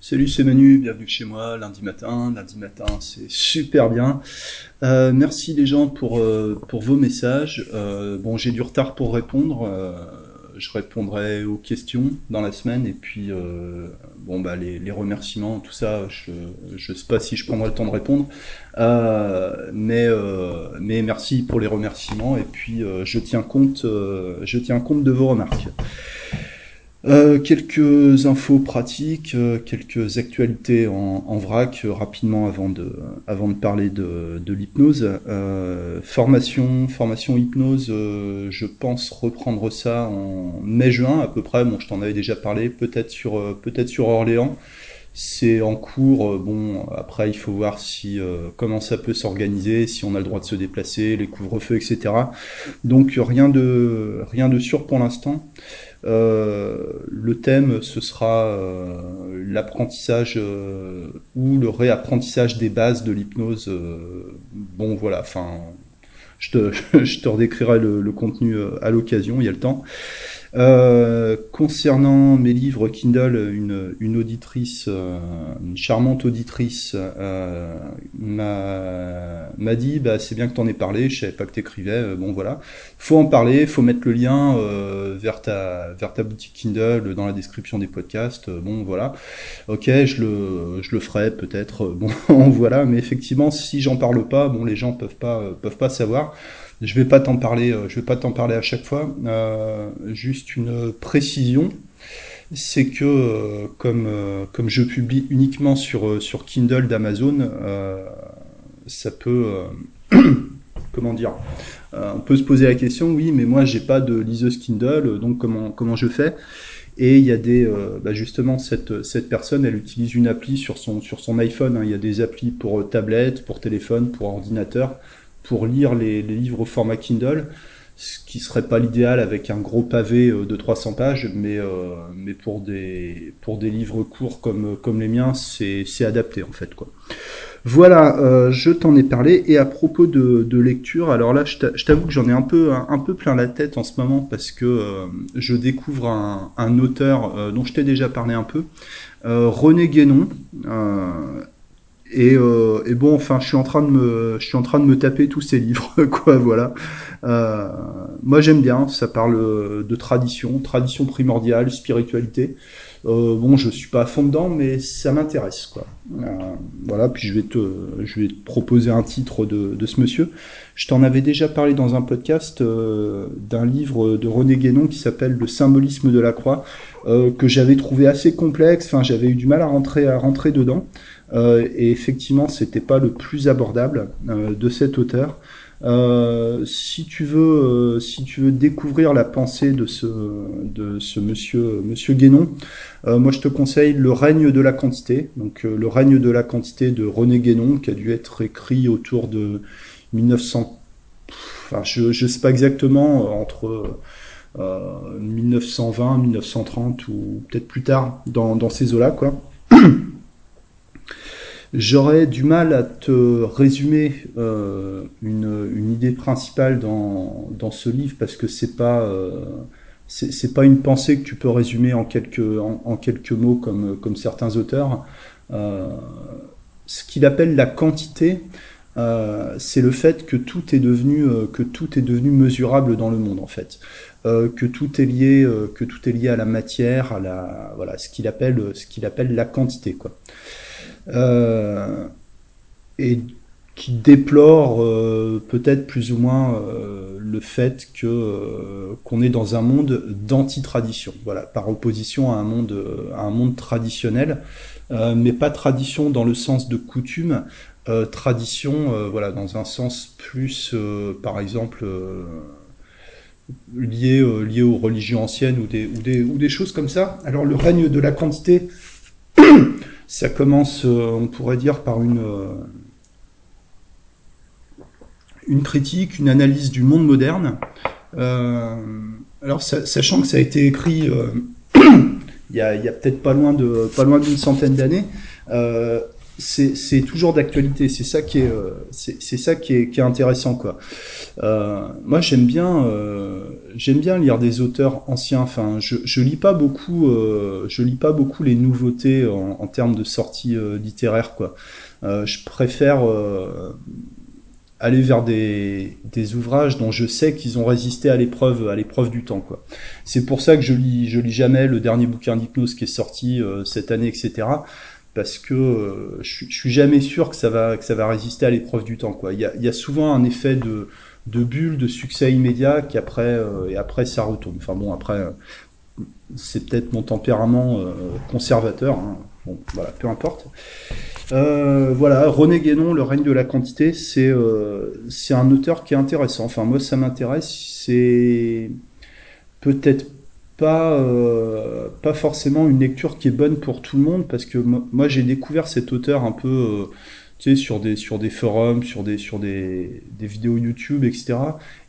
Salut, c'est Manu, bienvenue chez moi, lundi matin. Lundi matin, c'est super bien. Euh, merci les gens pour, euh, pour vos messages. Euh, bon, j'ai du retard pour répondre. Je répondrai aux questions dans la semaine et puis bon bah les, les, remerciements, tout ça, je je sais pas si je prendrai le temps de répondre, mais mais merci pour les remerciements et puis je tiens compte je tiens compte de vos remarques. Euh, quelques infos pratiques, euh, quelques actualités en, en vrac euh, rapidement avant de, avant de parler de, de l'hypnose. Euh, formation, formation hypnose, je pense reprendre ça en mai-juin à peu près. Bon, je t'en avais déjà parlé, peut-être sur, peut-être sur Orléans. C'est en cours. Bon, après, il faut voir si comment ça peut s'organiser, si on a le droit de se déplacer, les couvre-feux, etc. Donc rien de rien de sûr pour l'instant. Euh, le thème, ce sera euh, l'apprentissage euh, ou le réapprentissage des bases de l'hypnose. bon, voilà, enfin, je te, je te redécrirai le contenu à l'occasion, il y a le temps. Euh, concernant mes livres Kindle, une, une auditrice, euh, une charmante auditrice, euh, m'a dit bah, c'est bien que tu en aies parlé, je savais pas que tu écrivais, euh, bon voilà. Faut en parler, faut mettre le lien vers, ta, vers ta boutique Kindle dans la description des podcasts, bon voilà. Ok, je le, je le ferai peut-être, bon voilà, mais effectivement, si j'en parle pas, bon les gens peuvent pas, peuvent pas savoir. Je vais pas t'en parler, euh, je vais pas t'en parler à chaque fois. Euh, juste une précision, c'est que euh, comme comme je publie uniquement sur sur Kindle d'Amazon, ça peut comment dire On peut se poser la question, oui, mais moi j'ai pas de liseuse Kindle, donc comment comment je fais? Et il y a des, bah justement, cette, cette personne, elle utilise une appli sur son, sur son iPhone. Hein. Il y a des applis pour tablette, pour téléphone, pour ordinateur pour lire les, livres au format Kindle, ce qui serait pas l'idéal avec un gros pavé euh, de 300 pages, mais, euh, mais pour, des, pour des livres courts comme, comme les miens, c'est adapté en fait. Quoi. Voilà, euh, je t'en ai parlé. Et à propos de, lecture, alors là, je t'avoue que j'en ai un peu, un, peu plein la tête en ce moment parce que euh, je découvre un, un auteur euh, dont je t'ai déjà parlé un peu, euh, René Guénon. Et, euh, et, bon, enfin, je suis en train de me, je suis en train de me taper tous ces livres, quoi, voilà. Euh, moi, j'aime bien. Ça parle de tradition, tradition primordiale, spiritualité. Euh, bon, je suis pas à fond dedans, mais ça m'intéresse, quoi. Euh, voilà. Puis je vais te, je vais te proposer un titre de, de ce monsieur. Je t'en avais déjà parlé dans un podcast euh, d'un livre de René Guénon qui s'appelle Le symbolisme de la croix, que j'avais trouvé assez complexe. Enfin, j'avais eu du mal à rentrer, à rentrer dedans. Euh, et effectivement, c'était pas le plus abordable euh, de cet auteur. Euh, si tu veux, euh, si tu veux découvrir la pensée de ce, de ce monsieur, monsieur Guénon, euh, moi je te conseille Le règne de la quantité. Donc Le règne de la quantité de René Guénon, qui a dû être écrit autour de 1900. Enfin, je, je sais pas exactement entre 1920, 1930 ou peut-être plus tard dans, dans ces eaux-là, quoi. J'aurais du mal à te résumer euh, une, une, idée principale dans, dans, ce livre parce que c'est pas euh, c'est pas une pensée que tu peux résumer en quelques en, quelques mots comme comme certains auteurs. Euh, ce qu'il appelle la quantité, euh, c'est le fait que tout est devenu euh, que tout est devenu mesurable dans le monde en fait, euh, que tout est lié que tout est lié à la matière, à la voilà ce qu'il appelle ce qu'il appelle la quantité quoi euh, et qui déplore euh, peut-être plus ou moins euh, le fait que euh, qu'on est dans un monde d'anti-tradition, voilà, par opposition à un monde un monde traditionnel, euh, mais pas tradition dans le sens de coutume, euh, tradition, voilà, dans un sens plus, par exemple lié, euh, lié aux religions anciennes ou des, ou, des, ou des choses comme ça. Alors le règne de la quantité, ça commence, euh, on pourrait dire, par une, euh, une critique, une analyse du monde moderne. Euh, alors, sachant que ça a été écrit il y a, peut-être pas loin pas loin d'une centaine d'années, c'est toujours d'actualité. C'est ça qui est, euh, c'est ça qui est, qui est, intéressant, quoi. Euh, moi, j'aime bien, euh, j'aime bien lire des auteurs anciens. Enfin, je, je lis pas beaucoup, euh, je lis pas beaucoup les nouveautés en, en termes de sorties euh, littéraires, quoi. je préfère aller vers des, des, ouvrages dont je sais qu'ils ont résisté à l'épreuve à l'épreuve du temps quoi. C'est pour ça que je lis je lis jamais le dernier bouquin d'hypnose qui est sorti cette année etc parce que euh, je, suis jamais sûr que ça va que ça va résister à l'épreuve du temps quoi. Il y a, souvent un effet de bulle, de succès immédiat qui après euh, et après ça retourne. Enfin bon après euh, c'est peut-être mon tempérament conservateur. Hein. Bon voilà peu importe. voilà René Guénon, Le règne de la quantité, c'est c'est un auteur qui est intéressant. Enfin moi ça m'intéresse. C'est peut-être pas, euh, pas forcément une lecture qui est bonne pour tout le monde, parce que moi j'ai découvert cet auteur un peu euh, tu sais, sur, des, sur des forums, sur des, sur des, des vidéos YouTube, etc.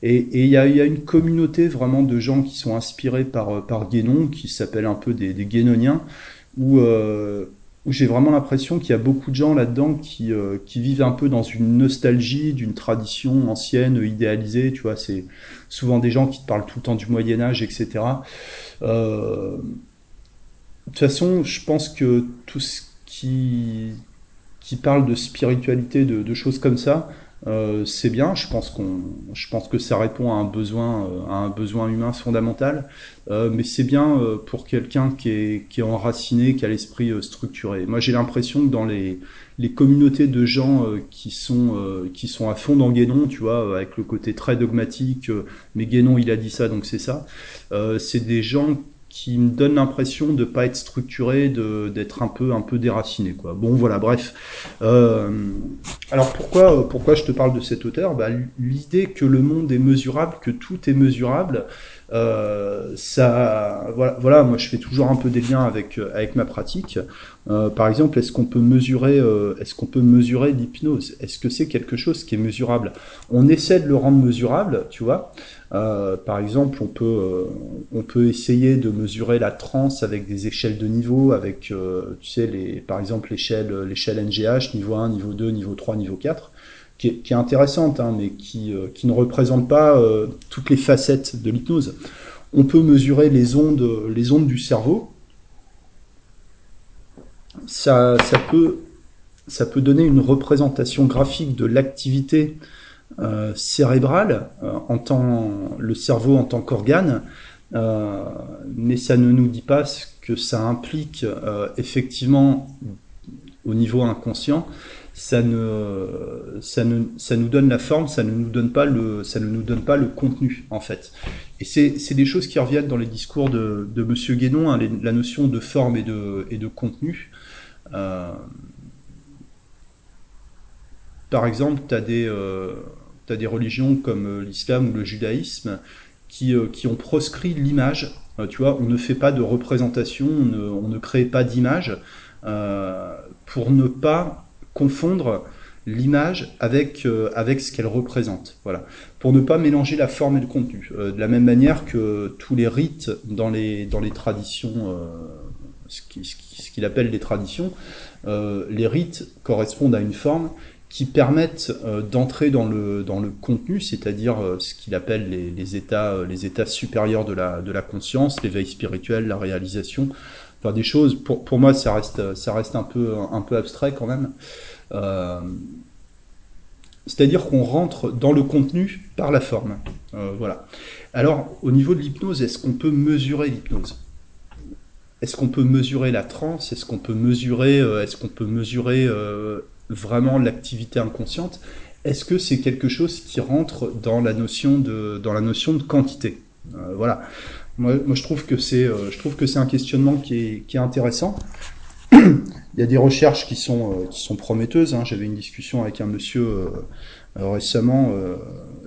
Et il y, a, y a une communauté vraiment de gens qui sont inspirés par, par Guénon, qui s'appellent un peu des, des Guénoniens, où, euh, où j'ai vraiment l'impression qu'il y a beaucoup de gens là-dedans qui, euh, qui vivent un peu dans une nostalgie d'une tradition ancienne, idéalisée, tu vois, c'est souvent des gens qui te parlent tout le temps du Moyen Âge, etc. Euh, de toute façon, je pense que tout ce qui, parle de spiritualité, de, choses comme ça, euh, c'est bien. Je pense que ça répond à un besoin, euh, humain fondamental. Mais c'est bien pour quelqu'un qui est, enraciné, qui a l'esprit structuré. Moi, j'ai l'impression que dans les, les communautés de gens qui sont, qui sont à fond dans Guénon, tu vois, avec le côté très dogmatique, mais Guénon, il a dit ça, donc c'est ça. c'est des gens qui me donne l'impression de pas être structuré, de d'être un peu un peu déraciné quoi. Bon voilà, bref. Euh, alors pourquoi pourquoi je te parle de cet auteur? Bah, l'idée que le monde est mesurable, que tout est mesurable, euh, ça voilà voilà moi je fais toujours un peu des liens avec avec ma pratique. Euh, par exemple, est-ce qu'on peut mesurer euh, est-ce qu'on peut mesurer l'hypnose? Est-ce que c'est quelque chose qui est mesurable? On essaie de le rendre mesurable, tu vois. Euh, par exemple, on peut, euh, on peut essayer de mesurer la transe avec des échelles de niveau, avec, euh, tu sais, les, par exemple, l'échelle, l'échelle NGH, niveau 1, niveau 2, niveau 3, niveau 4, qui est, qui est intéressante, hein, mais qui, qui ne représente pas toutes les facettes de l'hypnose. On peut mesurer les ondes, les ondes du cerveau. Ça, ça, peut, ça peut donner une représentation graphique de l'activité euh, cérébrale, euh, en tant, le cerveau en tant qu'organe, euh, mais ça ne nous dit pas ce que ça implique euh, effectivement au niveau inconscient. Ça, ne, ça, ne, ça nous donne la forme, ça ne nous donne pas le, ça ne nous donne pas le contenu en fait. Et c'est des choses qui reviennent dans les discours de, de Monsieur Guénon, hein, la notion de forme et de, et de contenu. Par exemple, tu as des, tu des religions comme euh, l'islam ou le judaïsme qui, euh, qui ont proscrit l'image. Euh, tu vois, on ne fait pas de représentation, on ne, crée pas d'image pour ne pas confondre l'image avec, avec ce qu'elle représente. Voilà. Pour ne pas mélanger la forme et le contenu. De la même manière que tous les rites dans les, dans les traditions, ce qu'il appelle les traditions, les rites correspondent à une forme qui permettent euh, d'entrer dans le, dans le contenu, c'est-à-dire euh, ce qu'il appelle les, les, états, euh, les états supérieurs de la, de la conscience, l'éveil spirituel, la réalisation, enfin des choses, pour, pour moi ça reste, ça reste un, peu, un peu abstrait quand même. C'est-à-dire qu'on rentre dans le contenu par la forme. Voilà. Alors, au niveau de l'hypnose, est-ce qu'on peut mesurer l'hypnose? Est-ce qu'on peut mesurer la transe? Est-ce qu'on peut mesurer, est-ce qu'on peut mesurer vraiment l'activité inconsciente, est-ce que c'est quelque chose qui rentre dans la notion de, dans la notion de quantité? Euh, Voilà. Moi, moi, je trouve que c'est, euh, je trouve que c'est un questionnement qui est, qui est intéressant. Il y a des recherches qui sont, euh, qui sont prometteuses. Hein. J'avais une discussion avec un monsieur récemment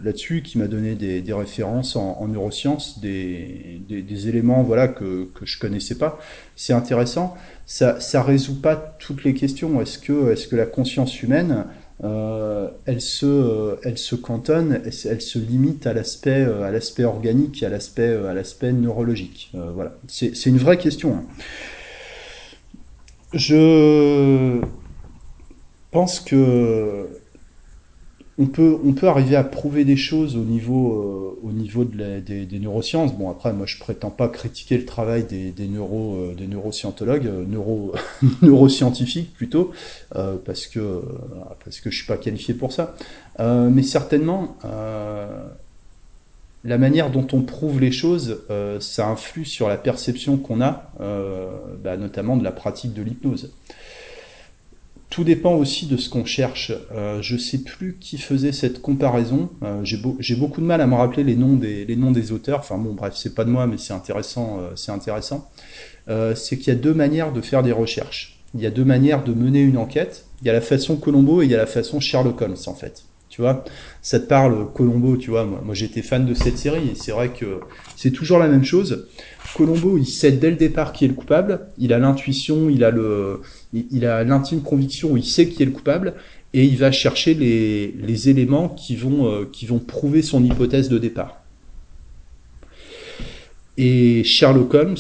là-dessus qui m'a donné des, des références en, en neurosciences, des, des, des, éléments voilà que, que je connaissais pas. C'est intéressant. Ça, ça résout pas toutes les questions. Est-ce que, est-ce que la conscience humaine euh, elle se, elle se cantonne, elle, se limite à l'aspect, à l'aspect organique, à l'aspect, à l'aspect neurologique? Euh, voilà, c'est une vraie question. Hein. Je pense que on peut, arriver à prouver des choses au niveau, euh, des, neurosciences. Bon, après, moi, je prétends pas critiquer le travail des, des, neuro, euh, des neuroscientologues, euh, neuro, neuroscientifiques plutôt, parce que parce que je suis pas qualifié pour ça. mais certainement, la manière dont on prouve les choses, ça influe sur la perception qu'on a, bah, notamment de la pratique de l'hypnose. Tout dépend aussi de ce qu'on cherche. Euh, je sais plus qui faisait cette comparaison. Euh, J'ai beaucoup de mal à me rappeler les noms des, auteurs. Enfin bon, bref, c'est pas de moi, mais c'est intéressant. Euh, c'est intéressant. C'est qu'il y a deux manières de faire des recherches. Il y a deux manières de mener une enquête. Il y a la façon Colombo et il y a la façon Sherlock Holmes en fait. Tu vois, ça te parle Colombo. Tu vois, moi, j'étais fan de cette série et c'est vrai que c'est toujours la même chose. Colombo, il sait dès le départ qui est le coupable. Il a l'intuition, il a le, il, a l'intime conviction, il sait qui est le coupable, et il va chercher les, les éléments qui vont, euh, qui vont prouver son hypothèse de départ. Et Sherlock Holmes,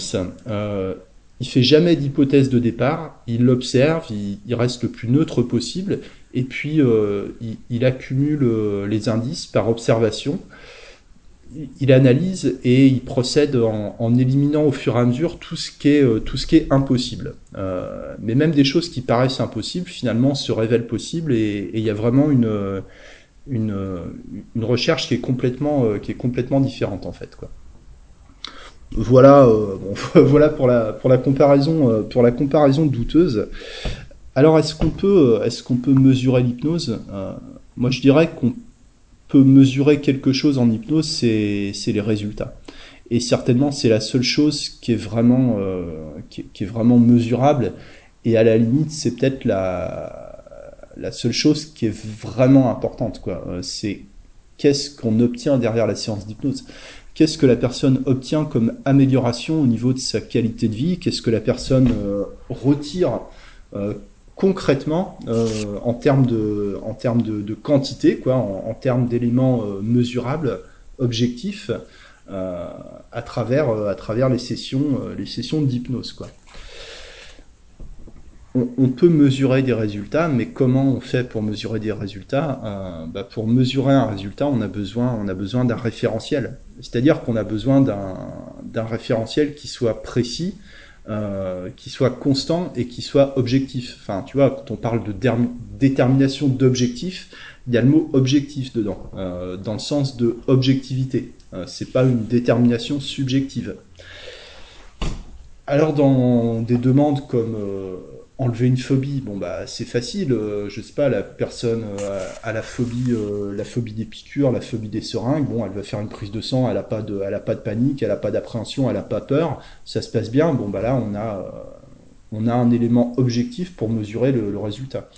euh, il fait jamais d'hypothèse de départ, il l'observe, il, reste le plus neutre possible, et puis euh, il, accumule euh, les indices par observation il analyse et il procède en, éliminant au fur et à mesure tout ce qui est, euh, tout ce qui est impossible. Mais même des choses qui paraissent impossibles, finalement, se révèlent possibles et, il y a vraiment une, une, recherche qui est complètement, qui est complètement différente en fait. Voilà, voilà pour la, pour la comparaison, pour la comparaison douteuse. Alors, est-ce qu'on peut, est-ce qu'on peut mesurer l'hypnose Moi, je dirais qu'on peut mesurer quelque chose en hypnose, c'est les résultats. Et certainement, c'est la seule chose qui est vraiment, euh, qui, est vraiment mesurable. Et à la limite, c'est peut-être la, la seule chose qui est vraiment importante. quoi. Euh, c'est qu'est-ce qu'on obtient derrière la séance d'hypnose Qu'est-ce que la personne obtient comme amélioration au niveau de sa qualité de vie? Qu'est-ce que la personne euh, retire concrètement euh, en termes de, en termes de, quantité, quoi, en, termes d'éléments euh, mesurables, objectifs, euh, à travers, à travers les sessions, les sessions d'hypnose, quoi. On, peut mesurer des résultats, mais comment on fait pour mesurer des résultats bah, Pour mesurer un résultat, on a besoin, on a besoin d'un référentiel. C'est-à-dire qu'on a besoin d'un référentiel qui soit précis, euh, qui soit constant et qui soit objectif. Enfin, tu vois, quand on parle de détermination d'objectif, il y a le mot objectif dedans, euh, dans le sens de objectivité. Euh, c'est pas une détermination subjective. Alors, dans des demandes comme euh, enlever une phobie, bon bah c'est facile. Euh, je sais pas, la personne euh, a la phobie, euh, la phobie des piqûres, la phobie des seringues. Elle va faire une prise de sang, elle a pas de, panique, elle a pas d'appréhension, elle a pas peur. Ça se passe bien. Bon bah là, on a, un élément objectif pour mesurer le résultat.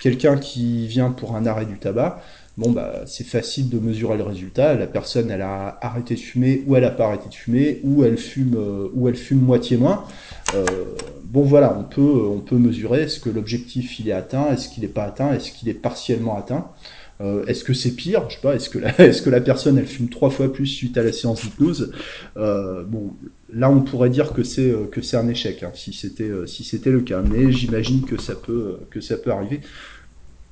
Quelqu'un qui vient pour un arrêt du tabac, bon bah c'est facile de mesurer le résultat. La personne, elle a arrêté de fumer ou elle a pas arrêté de fumer ou elle fume ou elle fume moitié moins. Euh, bon voilà, on peut, on peut mesurer est-ce que l'objectif il est atteint, est-ce qu'il n'est pas atteint, est-ce qu'il est partiellement atteint. Euh, est-ce que c'est pire? Je sais pas. Est-ce que la, est-ce que la personne elle fume trois fois plus suite à la séance d'hypnose? Euh, Bon, là on pourrait dire que c'est euh, que c'est un échec hein, si c'était euh, si c'était le cas. Mais j'imagine que ça peut que ça peut arriver.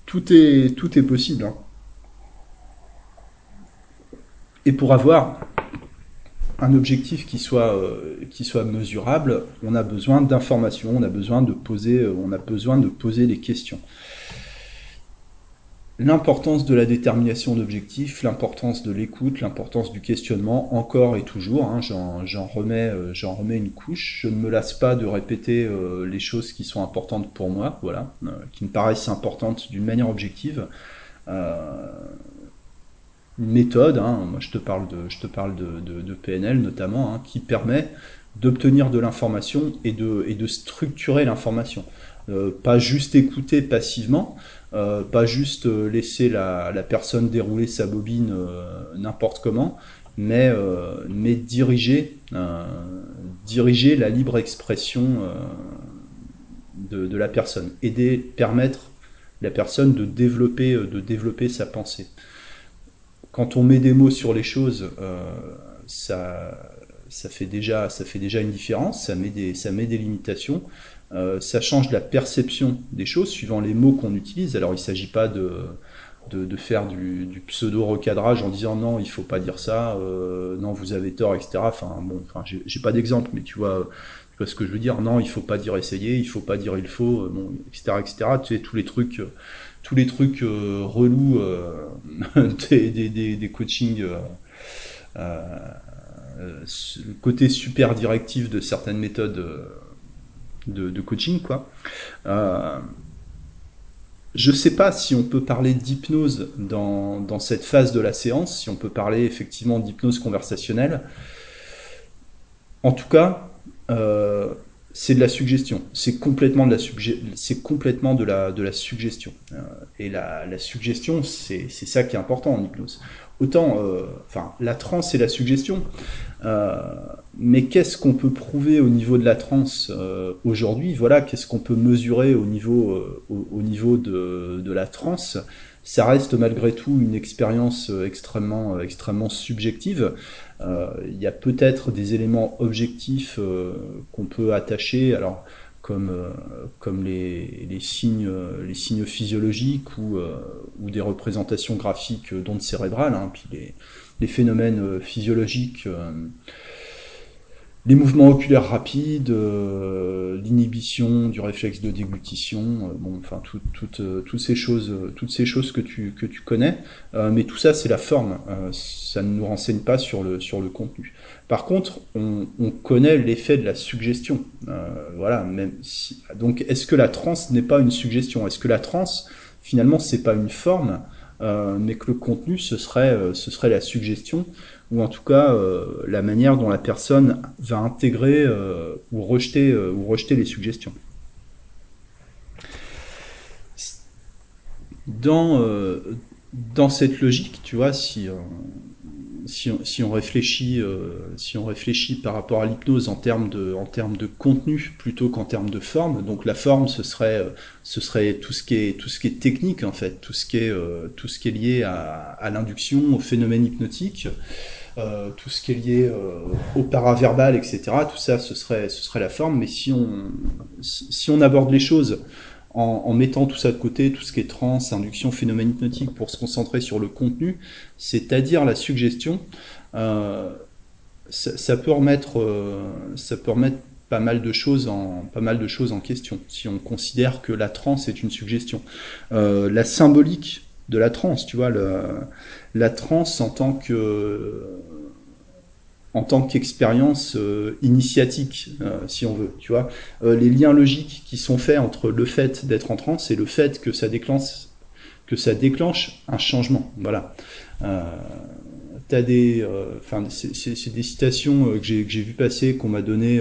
Tout est tout est possible. Hein. Et pour avoir un objectif qui soit, euh, qui soit mesurable, on a besoin d'informations, on a besoin de poser, euh, on a besoin de poser des questions. L'importance de la détermination d'objectifs, l'importance de l'écoute, l'importance du questionnement, encore et toujours, hein, j'en remets, euh, j'en remets une couche. Je ne me lasse pas de répéter les choses qui sont importantes pour moi, voilà, qui me paraissent importantes d'une manière objective méthode, hein, moi je te parle de, je te parle de, de, PNL notamment, hein, qui permet d'obtenir de l'information et de, et de structurer l'information. Euh, pas juste écouter passivement, euh, pas juste euh, laisser la, la, personne dérouler sa bobine n'importe comment, mais, mais diriger, diriger la libre expression de, de, la personne, aider, permettre la personne de développer, de développer sa pensée quand on met des mots sur les choses, euh, ça, ça, fait déjà, ça fait déjà une différence, ça met des, ça met des limitations. ça change la perception des choses suivant les mots qu'on utilise. Alors il ne s'agit pas de, de, faire du, pseudo-recadrage en disant non, il faut pas dire ça, non, vous avez tort, etc. Enfin, bon, enfin, j'ai pas d'exemple, mais tu vois, ce que je veux dire. Non, il faut pas dire essayer, il faut pas dire il faut, bon, etc., etc. Tu sais, tous les trucs tous les trucs euh, relous euh, des, des, des, coachings, euh, le côté super directif de certaines méthodes de, coaching, quoi. Je ne sais pas si on peut parler d'hypnose dans, dans, cette phase de la séance, si on peut parler effectivement d'hypnose conversationnelle. En tout cas, c'est de la suggestion. C'est complètement de la c'est suggestion. Euh, et la, suggestion, c'est ça qui est important en hypnose. Autant, euh, la transe et la suggestion. Euh, mais qu'est-ce qu'on peut prouver au niveau de la transe aujourd'hui? Voilà, qu'est-ce qu'on peut mesurer au niveau au, au, niveau de, de la transe ça reste malgré tout une expérience extrêmement, extrêmement subjective. Euh, il y a peut-être des éléments objectifs euh, qu'on peut attacher, alors comme, euh, comme les, les, signes, les signes physiologiques ou, ou des représentations graphiques d'ondes cérébrales, hein, puis les, les, phénomènes physiologiques les mouvements oculaires rapides, euh, l'inhibition du réflexe de déglutition, euh, bon, enfin toutes euh, toutes ces choses, toutes ces choses que tu que tu connais, mais tout ça c'est la forme, ça ne nous renseigne pas sur le sur le contenu. Par contre, on, on connaît l'effet de la suggestion, voilà. Même si, donc, est-ce que la transe n'est pas une suggestion? Est-ce que la transe finalement c'est pas une forme, mais que le contenu ce serait ce serait la suggestion ou en tout cas euh, la manière dont la personne va intégrer euh, ou, rejeter, euh, ou rejeter les suggestions. Dans, dans cette logique, tu vois, si, si, on, si on réfléchit, si on réfléchit par rapport à l'hypnose en termes de, en termes de contenu plutôt qu'en termes de forme, donc la forme ce serait, ce serait tout ce qui est, tout ce qui est technique en fait, tout ce qui est, tout ce qui est lié à, à l'induction, au phénomène hypnotique. Euh, tout ce qui est lié euh, au paraverbal, etc. Tout ça, ce serait, ce serait la forme. Mais si on, si, on aborde les choses en, mettant tout ça de côté, tout ce qui est trans, induction, phénomène hypnotique, pour se concentrer sur le contenu, c'est-à-dire la suggestion, euh, ça, peut remettre, ça peut remettre pas mal de choses en pas mal de choses en question si on considère que la transe est une suggestion la symbolique de la transe tu vois la transe en tant que en tant qu'expérience euh, initiatique, euh, si on veut, tu vois, euh, les liens logiques qui sont faits entre le fait d'être en transe et le fait que ça déclenche que ça déclenche un changement, voilà. T'as des, enfin, c'est des citations que j'ai vu passer, qu'on m'a donné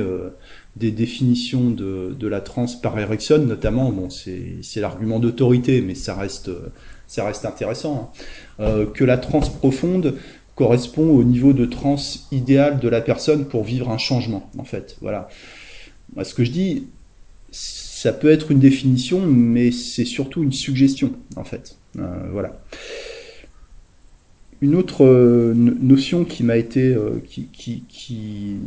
des définitions de, de la transe par Erickson, notamment. Bon, c'est l'argument d'autorité, mais ça reste ça reste intéressant, hein. euh, que la transe profonde correspond au niveau de transe idéal de la personne pour vivre un changement, en fait. Voilà. Ce que je dis, ça peut être une définition, mais c'est surtout une suggestion, en fait. Euh, voilà. Une autre euh, notion qui m'a été, qui, qui,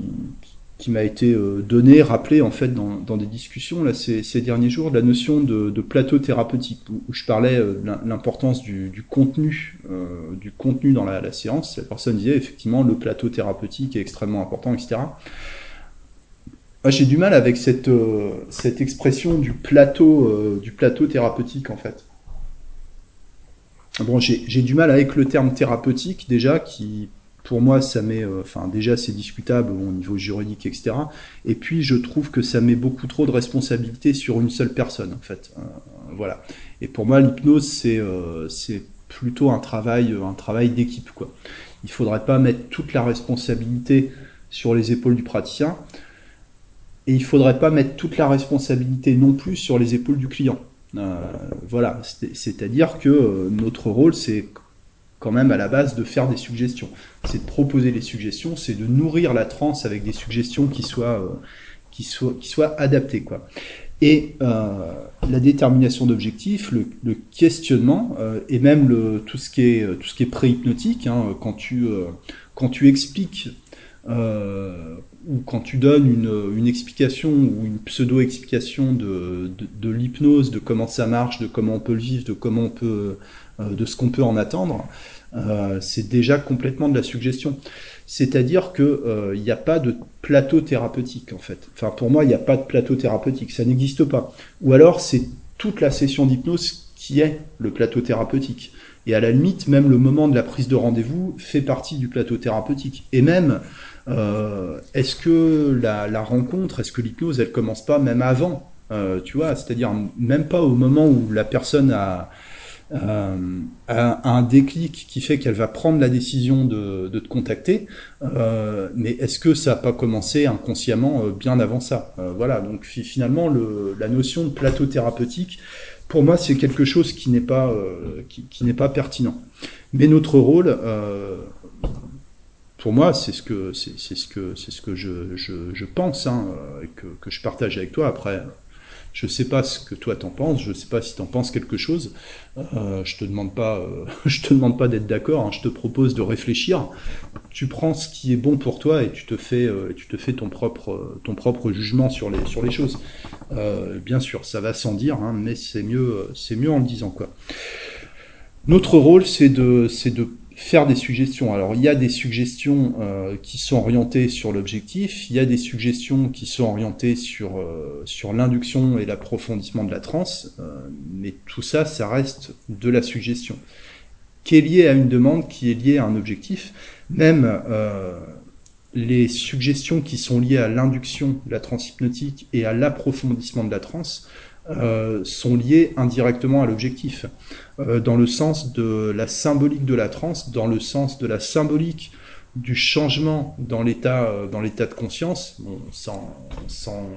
qui m'a été euh, donné, rappelé en fait dans, dans des discussions là ces, ces, derniers jours, la notion de, plateau thérapeutique où, je parlais euh, de l'importance du, contenu, euh, du contenu dans la, la, séance. La personne disait effectivement le plateau thérapeutique est extrêmement important, etc. J'ai du mal avec cette, cette expression du plateau, du plateau thérapeutique en fait. Bon, j'ai du mal avec le terme thérapeutique déjà qui pour moi, ça met, euh, enfin déjà c'est discutable au niveau juridique, etc. Et puis je trouve que ça met beaucoup trop de responsabilités sur une seule personne, en fait. Euh, voilà. Et pour moi, l'hypnose c'est euh, c'est plutôt un travail, un travail d'équipe, quoi. Il faudrait pas mettre toute la responsabilité sur les épaules du praticien, et il faudrait pas mettre toute la responsabilité non plus sur les épaules du client. voilà, c'est-à-dire que notre rôle, c'est quand même à la base de faire des suggestions. C'est de proposer des suggestions, c'est de nourrir la transe avec des suggestions qui soient, euh, qui soient, qui soient adaptées. Quoi. Et euh, la détermination d'objectifs, le, questionnement, euh, et même le, tout ce qui est, tout est pré-hypnotique, hein, quand, tu, quand tu expliques ou quand tu donnes une, explication ou une pseudo-explication de, de, l'hypnose, de comment ça marche, de comment on peut le vivre, de comment on peut, de ce qu'on peut en attendre, c'est déjà complètement de la suggestion. C'est-à-dire que il n'y a pas de plateau thérapeutique en fait. Enfin, pour moi, il n'y a pas de plateau thérapeutique, ça n'existe pas. Ou alors, c'est toute la session d'hypnose qui est le plateau thérapeutique. Et à la limite, même le moment de la prise de rendez-vous fait partie du plateau thérapeutique. Et même, euh, est-ce que la, rencontre, est-ce que l'hypnose, elle commence pas même avant euh, Tu vois, c'est-à-dire même pas au moment où la personne a, un déclic qui fait qu'elle va prendre la décision de, te contacter, euh, mais est-ce que ça n'a pas commencé inconsciemment bien avant ça? Voilà, donc finalement, le, la notion de plateau thérapeutique, pour moi, c'est quelque chose qui n'est pas, euh, qui, pas pertinent. Mais notre rôle, euh, pour moi, c'est ce que, c'est, ce que, c'est ce que je, pense, hein, que je partage avec toi. Après, je ne sais pas ce que toi t'en penses, je ne sais pas si t'en penses quelque chose. Euh, je te demande pas, euh, te demande pas d'être d'accord. Hein, je te propose de réfléchir. Tu prends ce qui est bon pour toi et tu te fais, euh, ton propre, jugement sur les, sur les choses. bien sûr, ça va sans dire, hein, mais c'est mieux, c'est mieux en le disant quoi. Notre rôle, c'est de, c'est de faire des suggestions. Alors il y a des suggestions euh, qui sont orientées sur l'objectif, il y a des suggestions qui sont orientées sur, euh, sur l'induction et l'approfondissement de la transe, euh, mais tout ça, ça reste de la suggestion, qui est liée à une demande, qui est liée à un objectif. Même les suggestions qui sont liées à l'induction de la transe hypnotique et à l'approfondissement de la transe euh, sont liées indirectement à l'objectif, euh, dans le sens de la symbolique de la transe, dans le sens de la symbolique du changement dans l'état euh, dans l'état de conscience, sans, sans,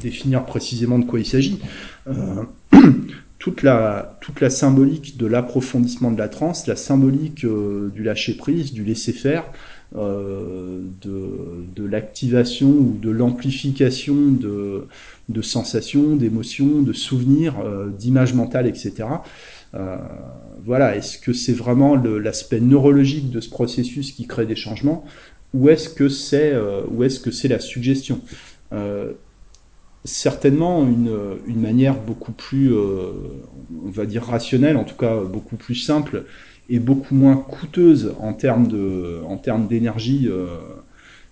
définir précisément de quoi il s'agit. toute la, toute la symbolique de l'approfondissement de la transe, la symbolique du lâcher prise, du laisser faire, euh, de, de l'activation ou de l'amplification de, de sensations, d'émotions, de souvenirs, euh, d'images mentales, etc. Euh, voilà, est-ce que c'est vraiment l'aspect neurologique de ce processus qui crée des changements, ou est-ce que c'est c'est la suggestion? Certainement une, manière beaucoup plus, on va dire rationnelle, en tout cas beaucoup plus simple, est beaucoup moins coûteuse en termes d'énergie euh,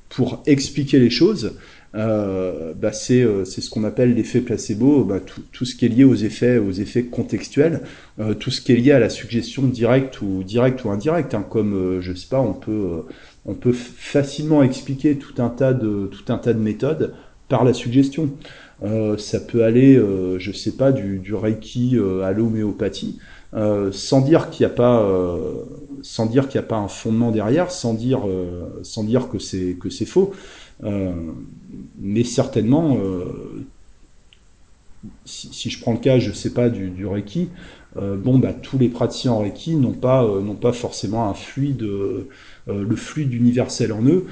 pour expliquer les choses. Euh, bah c'est euh, ce qu'on appelle l'effet placebo, bah, tout, tout, ce qui est lié aux effets aux effets contextuels, euh, tout ce qui est lié à la suggestion directe ou directe ou indirecte, hein, comme euh, je sais pas, on peut on peut facilement expliquer tout un tas de tout un tas de méthodes par la suggestion. ça peut aller, je sais pas, du, du reiki à l'homéopathie. Euh, sans dire qu'il n'y a pas, euh, sans dire qu'il a pas un fondement derrière, sans dire, euh, sans dire que c'est que c'est faux, mais certainement, si, si, je prends le cas, je sais pas du, Reiki, bon bah tous les praticiens en Reiki n'ont pas n'ont pas forcément un fluide, le fluide universel en eux.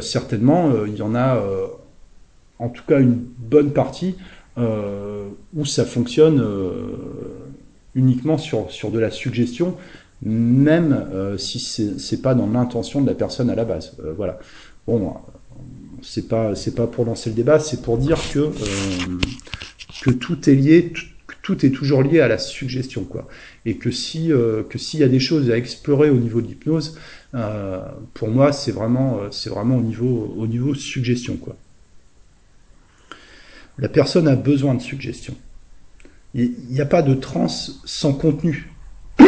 certainement, il y en a, en tout cas une bonne partie où ça fonctionne uniquement sur, sur de la suggestion, même euh, si c'est pas dans l'intention de la personne à la base. Euh, voilà. Bon, c'est pas c'est pas pour lancer le débat, c'est pour dire que euh, que tout est lié, tout, est toujours lié à la suggestion, quoi. Et que si que s'il y a des choses à explorer au niveau de l'hypnose, pour moi, c'est vraiment c'est vraiment au niveau au niveau suggestion, quoi. La personne a besoin de suggestion il n'y a pas de transe sans contenu.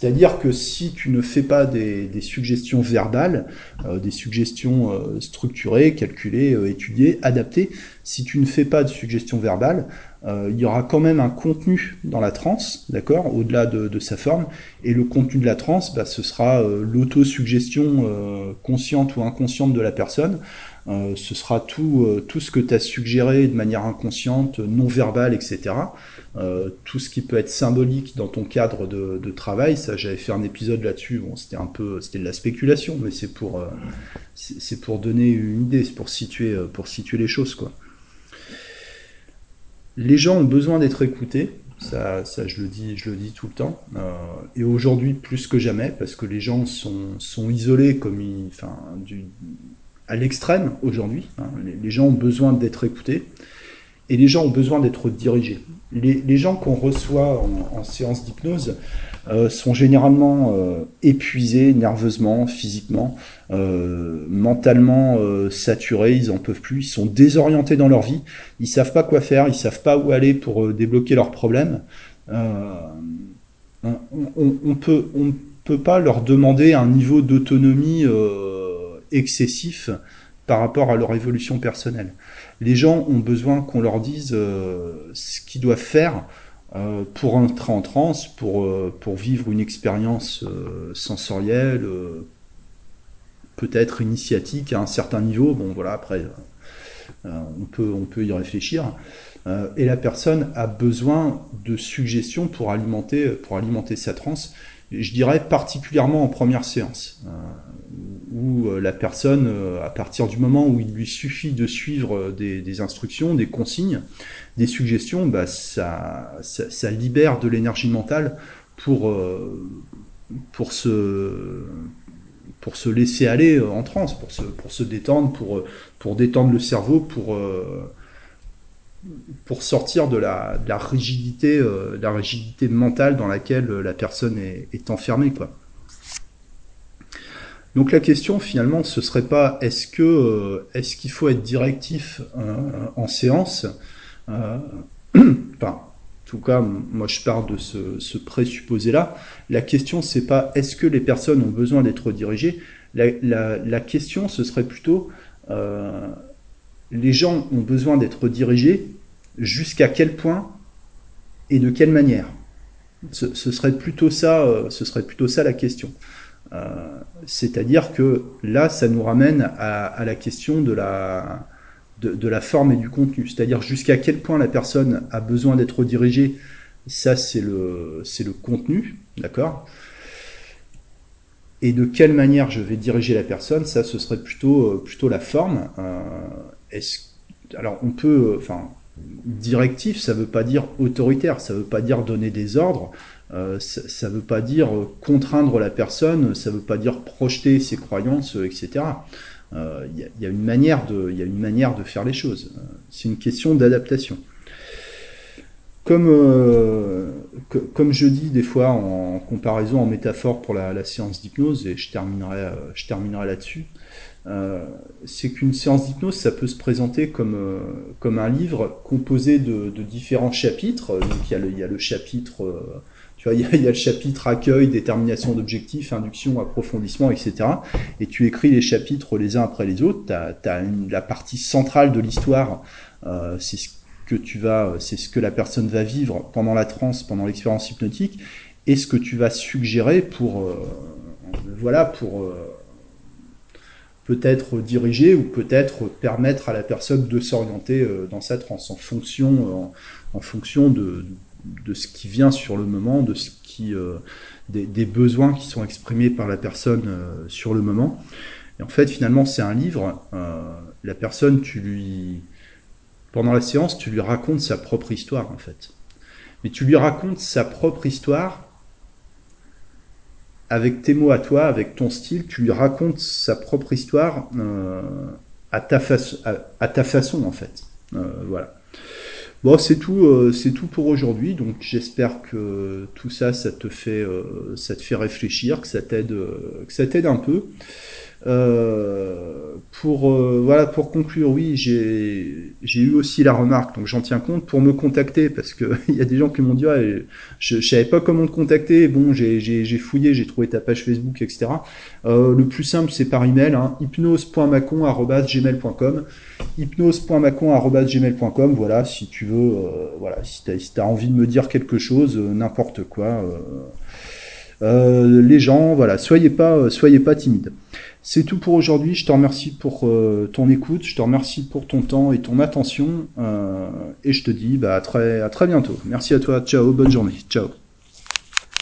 C'est-à-dire que si tu ne fais pas des, suggestions verbales, euh, des suggestions euh, structurées, calculées, euh, étudiées, adaptées, si tu ne fais pas de suggestions verbales, il y aura quand même un contenu dans la transe, d'accord, au-delà de, sa forme, et le contenu de la transe, bah, ce sera l'autosuggestion consciente ou inconsciente de la personne, ce sera tout, tout ce que tu as suggéré de manière inconsciente, non verbale, etc. Euh, tout ce qui peut être symbolique dans ton cadre de, travail, ça j'avais fait un épisode là-dessus, bon c'était un peu, c'était de la spéculation, mais c'est pour, euh, c'est pour donner une idée, c'est pour situer, euh, pour situer les choses quoi. Les gens ont besoin d'être écoutés, ça, ça je le dis, je le dis tout le temps, euh, et aujourd'hui plus que jamais, parce que les gens sont, sont isolés comme ils, enfin, du, à l'extrême aujourd'hui. Hein. Les, gens ont besoin d'être écoutés et les gens ont besoin d'être dirigés. Les, gens qu'on reçoit en, séance d'hypnose euh, sont généralement euh, épuisés nerveusement, physiquement, euh, mentalement saturés, ils en peuvent plus, ils sont désorientés dans leur vie, ils savent pas quoi faire, ils savent pas où aller pour débloquer leurs problèmes. On, on, peut, on peut pas leur demander un niveau d'autonomie excessif par rapport à leur évolution personnelle. Les gens ont besoin qu'on leur dise euh, ce qu'ils doivent faire euh, pour entrer en transe, pour, euh, vivre une expérience sensorielle, peut-être initiatique à un certain niveau. Bon, voilà, après, on, peut, y réfléchir. et la personne a besoin de suggestions pour alimenter, pour alimenter sa transe je dirais particulièrement en première séance, où euh, la personne, euh, à partir du moment où il lui suffit de suivre des, instructions, des consignes, des suggestions, bah, ça, ça, libère de l'énergie mentale pour, pour, se, pour se laisser aller en transe, pour se, pour se détendre, pour, pour détendre le cerveau, pour pour sortir de la, rigidité, euh, la rigidité mentale dans laquelle la personne est, enfermée, quoi. Donc la question finalement, ce serait pas est-ce que euh, est-ce qu'il faut être directif euh, en séance Enfin, en tout cas, moi je pars de ce, présupposé-là. La question c'est pas est-ce que les personnes ont besoin d'être dirigées? La, question ce serait plutôt les gens ont besoin d'être dirigés, jusqu'à quel point et de quelle manière? Ce, serait plutôt ça, euh, ce serait plutôt ça la question. Euh, c'est-à-dire que là, ça nous ramène à, la question de la, de, la forme et du contenu. C'est-à-dire jusqu'à quel point la personne a besoin d'être dirigée, ça c'est le, le contenu, d'accord? Et de quelle manière je vais diriger la personne, ça ce serait plutôt, euh, plutôt la forme. est-ce, alors on peut, enfin, directif, ça ne veut pas dire autoritaire, ça ne veut pas dire donner des ordres, euh, ça ne veut pas dire contraindre la personne, ça ne veut pas dire projeter ses croyances, etc. Euh, il y, a une manière de, a une manière de faire les choses. C'est une question d'adaptation. Comme, euh, comme je dis des fois en comparaison, en métaphore pour la, séance d'hypnose, et je terminerai, je terminerai là-dessus, euh, c'est qu'une séance d'hypnose, ça peut se présenter comme, euh, comme un livre composé de, différents chapitres. Donc il y a le, il chapitre, euh, tu vois, il y, a, le chapitre accueil, détermination d'objectifs, induction, approfondissement, etc. Et tu écris les chapitres les uns après les autres. Tu as, la partie centrale de l'histoire, c'est ce que tu vas, c'est ce que la personne va vivre pendant la transe, pendant l'expérience hypnotique, et ce que tu vas suggérer pour, voilà, pour peut-être diriger ou peut-être permettre à la personne de s'orienter euh, dans sa transe en fonction, euh, en, fonction de, ce qui vient sur le moment, de ce qui, euh, des, besoins qui sont exprimés par la personne sur le moment. Et en fait, finalement, c'est un livre. la personne, tu lui, pendant la séance, tu lui racontes sa propre histoire, en fait. Mais tu lui racontes sa propre histoire avec tes mots à toi, avec ton style, tu lui racontes sa propre histoire euh, à, ta à, ta façon en fait. Euh, voilà. Bon, c'est tout, euh, c'est tout pour aujourd'hui. Donc, j'espère que tout ça, ça te fait, ça te fait réfléchir, que ça t'aide, que ça t'aide un peu. Euh, pour euh, voilà pour conclure, oui, j'ai j'ai eu aussi la remarque, donc j'en tiens compte pour me contacter parce que il y a des gens qui m'ont dit ouais, je, je savais pas comment te contacter. Bon, j'ai j'ai fouillé, j'ai trouvé ta page Facebook, etc. Euh, le plus simple c'est par email, hein, hypnose.macon@gmail.com, hypnose.macon@gmail.com. Voilà, si tu veux, euh, voilà, si t'as si as envie de me dire quelque chose, n'importe quoi. les gens, voilà, soyez pas, soyez pas timides. C'est tout pour aujourd'hui. Je te remercie pour euh, ton écoute, je te remercie pour ton temps et ton attention. Euh, et je te dis bah, à, très, à très bientôt. Merci à toi. Ciao, bonne journée. Ciao.